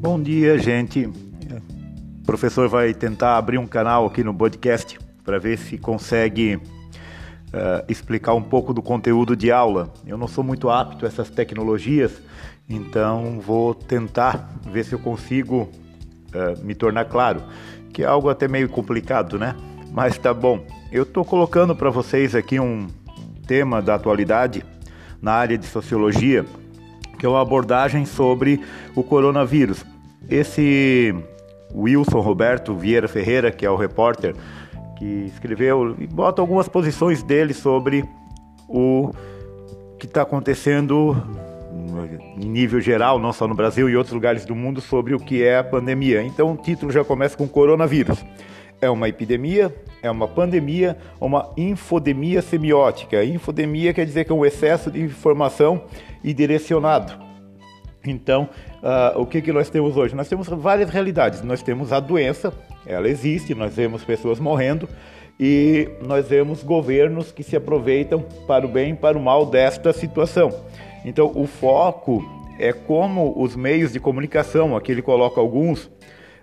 Bom dia, gente. O professor vai tentar abrir um canal aqui no podcast para ver se consegue uh, explicar um pouco do conteúdo de aula. Eu não sou muito apto a essas tecnologias, então vou tentar ver se eu consigo uh, me tornar claro, que é algo até meio complicado, né? Mas tá bom. Eu estou colocando para vocês aqui um tema da atualidade na área de sociologia que é uma abordagem sobre o coronavírus. Esse Wilson Roberto Vieira Ferreira, que é o repórter que escreveu, e bota algumas posições dele sobre o que está acontecendo em nível geral, não só no Brasil e outros lugares do mundo, sobre o que é a pandemia. Então o título já começa com coronavírus. É uma epidemia, é uma pandemia, uma infodemia semiótica. Infodemia quer dizer que é um excesso de informação e direcionado. Então, uh, o que, que nós temos hoje? Nós temos várias realidades. Nós temos a doença, ela existe, nós vemos pessoas morrendo e nós vemos governos que se aproveitam para o bem e para o mal desta situação. Então, o foco é como os meios de comunicação, aqui ele coloca alguns,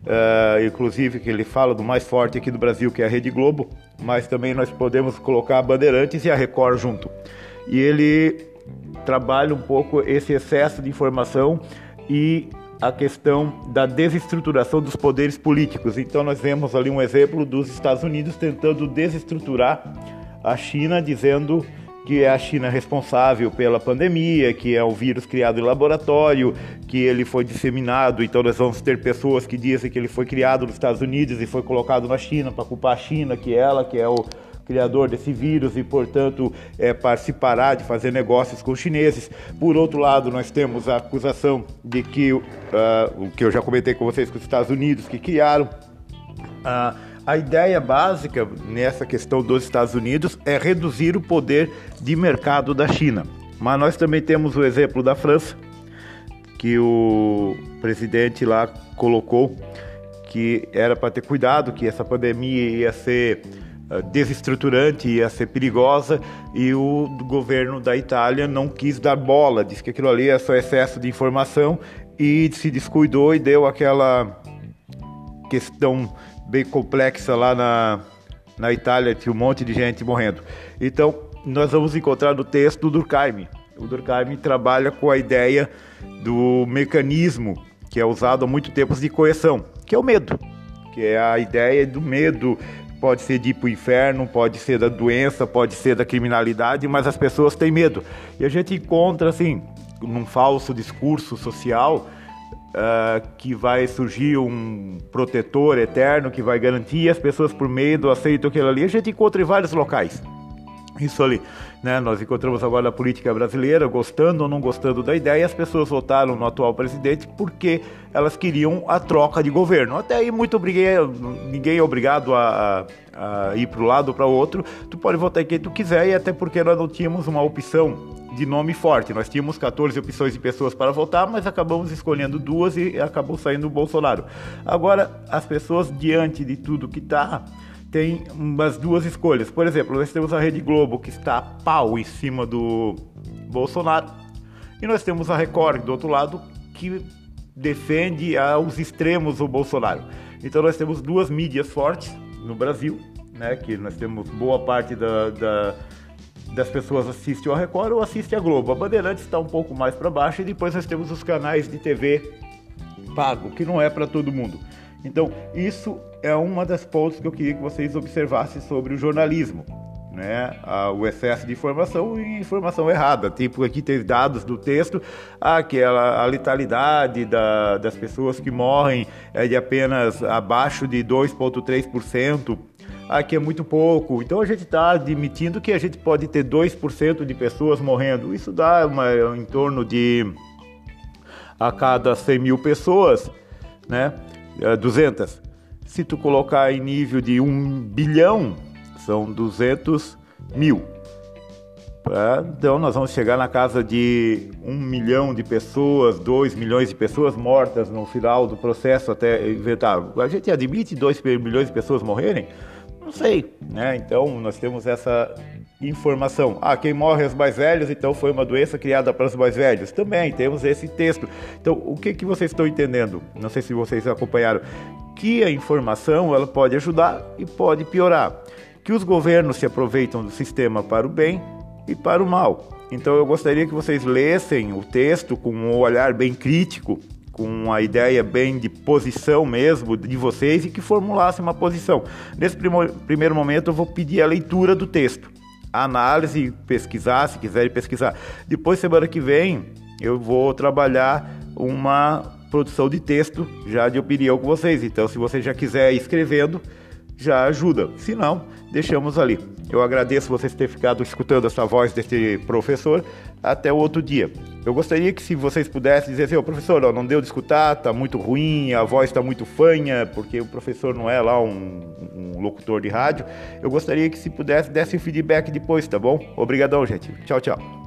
uh, inclusive que ele fala do mais forte aqui do Brasil, que é a Rede Globo, mas também nós podemos colocar a Bandeirantes e a Record junto. E ele trabalha um pouco esse excesso de informação e a questão da desestruturação dos poderes políticos. Então nós vemos ali um exemplo dos Estados Unidos tentando desestruturar a China, dizendo que é a China responsável pela pandemia, que é um vírus criado em laboratório, que ele foi disseminado, então nós vamos ter pessoas que dizem que ele foi criado nos Estados Unidos e foi colocado na China para culpar a China, que é ela que é o criador desse vírus e, portanto, é, para se parar de fazer negócios com os chineses. Por outro lado, nós temos a acusação de que, uh, o que eu já comentei com vocês, com os Estados Unidos, que criaram. Uh, a ideia básica nessa questão dos Estados Unidos é reduzir o poder de mercado da China. Mas nós também temos o exemplo da França, que o presidente lá colocou que era para ter cuidado, que essa pandemia ia ser eh, desestruturante, ia ser perigosa, e o governo da Itália não quis dar bola, disse que aquilo ali é só excesso de informação e se descuidou e deu aquela questão bem complexa lá na, na Itália, tinha um monte de gente morrendo. Então, nós vamos encontrar no texto do Durkheim. O Durkheim trabalha com a ideia do mecanismo que é usado há muito tempo de coerção, que é o medo, que é a ideia do medo Pode ser de ir para o inferno, pode ser da doença, pode ser da criminalidade, mas as pessoas têm medo. E a gente encontra, assim, num falso discurso social, uh, que vai surgir um protetor eterno que vai garantir, as pessoas por medo aceitam aquilo ali. A gente encontra em vários locais. Isso ali, né? Nós encontramos agora a política brasileira, gostando ou não gostando da ideia, as pessoas votaram no atual presidente porque elas queriam a troca de governo. Até aí muito briguei, ninguém é obrigado a, a, a ir para um lado ou para o outro. Tu pode votar em quem tu quiser e até porque nós não tínhamos uma opção de nome forte. Nós tínhamos 14 opções de pessoas para votar, mas acabamos escolhendo duas e acabou saindo o Bolsonaro. Agora, as pessoas diante de tudo que está tem umas duas escolhas. Por exemplo, nós temos a Rede Globo que está a pau em cima do Bolsonaro e nós temos a Record do outro lado que defende aos extremos o Bolsonaro. Então nós temos duas mídias fortes no Brasil, né? Que nós temos boa parte da, da das pessoas assistem a Record ou assistem a Globo. A Bandeirantes está um pouco mais para baixo e depois nós temos os canais de TV pago, que não é para todo mundo. Então, isso é uma das pontos que eu queria que vocês observassem sobre o jornalismo. Né, o excesso de informação e informação errada. Tipo, aqui tem dados do texto, aquela a letalidade da, das pessoas que morrem é de apenas abaixo de 2,3%. Aqui é muito pouco. Então a gente está admitindo que a gente pode ter 2% de pessoas morrendo. Isso dá uma, em torno de a cada 100 mil pessoas, né? 200. É, Se tu colocar em nível de 1 bilhão, são 200 mil. É, então nós vamos chegar na casa de 1 milhão de pessoas, 2 milhões de pessoas mortas no final do processo até inventar. A gente admite 2 milhões de pessoas morrerem? Não sei, né? Então nós temos essa informação. Ah, quem morre é os mais velhos, então foi uma doença criada para os mais velhos. Também temos esse texto. Então, o que, que vocês estão entendendo? Não sei se vocês acompanharam. Que a informação ela pode ajudar e pode piorar. Que os governos se aproveitam do sistema para o bem e para o mal. Então eu gostaria que vocês lessem o texto com um olhar bem crítico, com uma ideia bem de posição mesmo de vocês e que formulassem uma posição. Nesse primeiro momento eu vou pedir a leitura do texto análise, pesquisar, se quiserem pesquisar. Depois, semana que vem, eu vou trabalhar uma produção de texto já de opinião com vocês. Então, se você já quiser ir escrevendo, já ajuda. Se não, deixamos ali. Eu agradeço vocês terem ficado escutando essa voz desse professor. Até o outro dia. Eu gostaria que se vocês pudessem dizer assim, oh, professor, não deu de escutar, tá muito ruim, a voz está muito fanha, porque o professor não é lá um, um, locutor de rádio. Eu gostaria que se pudesse desse um feedback depois, tá bom? Obrigadão, gente. Tchau, tchau.